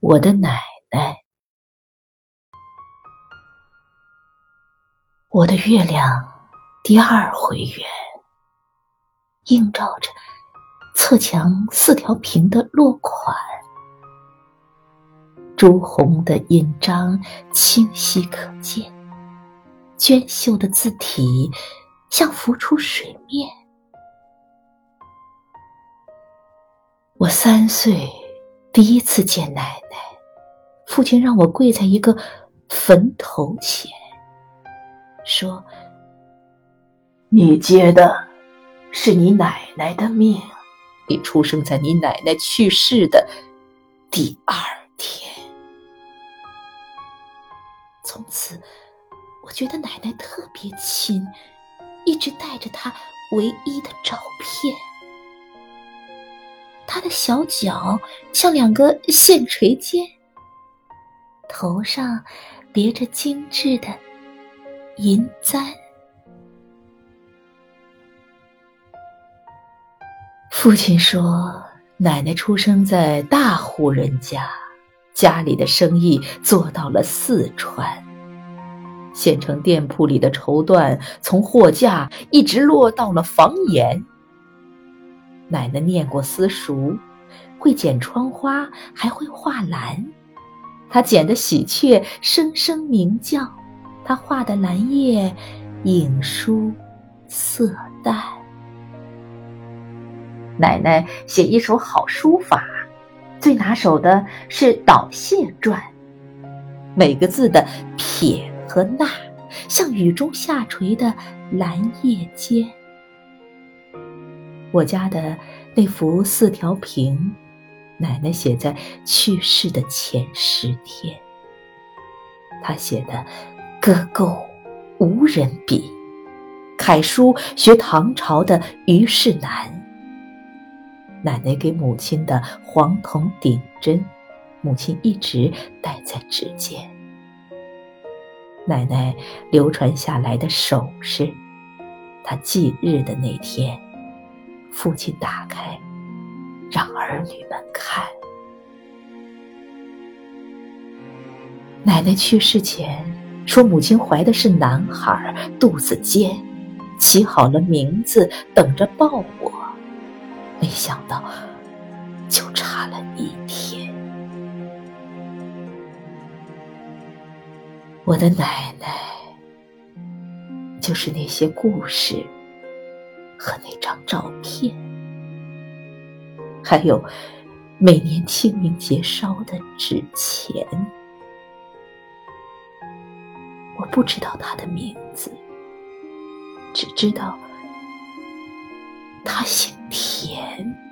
我的奶奶。我的月亮第二回圆，映照着侧墙四条屏的落款，朱红的印章清晰可见，娟秀的字体像浮出水面。我三岁第一次见奶奶，父亲让我跪在一个坟头前。说：“你接的是你奶奶的命，你出生在你奶奶去世的第二天。从此，我觉得奶奶特别亲，一直带着她唯一的照片。他的小脚像两个线垂肩，头上别着精致的。”银簪。父亲说，奶奶出生在大户人家，家里的生意做到了四川，县城店铺里的绸缎从货架一直落到了房檐。奶奶念过私塾，会剪窗花，还会画兰，她剪的喜鹊声声鸣叫。她画的兰叶，影疏色淡。奶奶写一手好书法，最拿手的是《导谢传》，每个字的撇和捺，像雨中下垂的兰叶尖。我家的那幅四条屏，奶奶写在去世的前十天。她写的。歌构无人比，楷书学唐朝的虞世南。奶奶给母亲的黄铜顶针，母亲一直戴在指尖。奶奶流传下来的首饰，她忌日的那天，父亲打开，让儿女们看。奶奶去世前。说母亲怀的是男孩，肚子尖，起好了名字，等着抱我。没想到，就差了一天。我的奶奶，就是那些故事和那张照片，还有每年清明节烧的纸钱。我不知道他的名字，只知道他姓田。